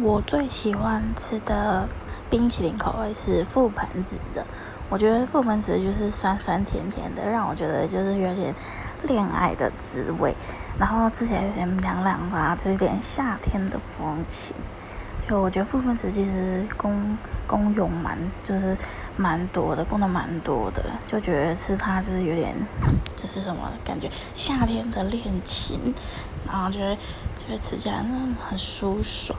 我最喜欢吃的冰淇淋口味是覆盆子的，我觉得覆盆子就是酸酸甜甜的，让我觉得就是有点恋爱的滋味，然后吃起来有点凉凉的、啊，就有点夏天的风情。就我觉得覆盆子其实功功用蛮就是蛮多的，功能蛮多的，就觉得吃它就是有点这是什么感觉？夏天的恋情，然后觉得觉得吃起来很舒爽。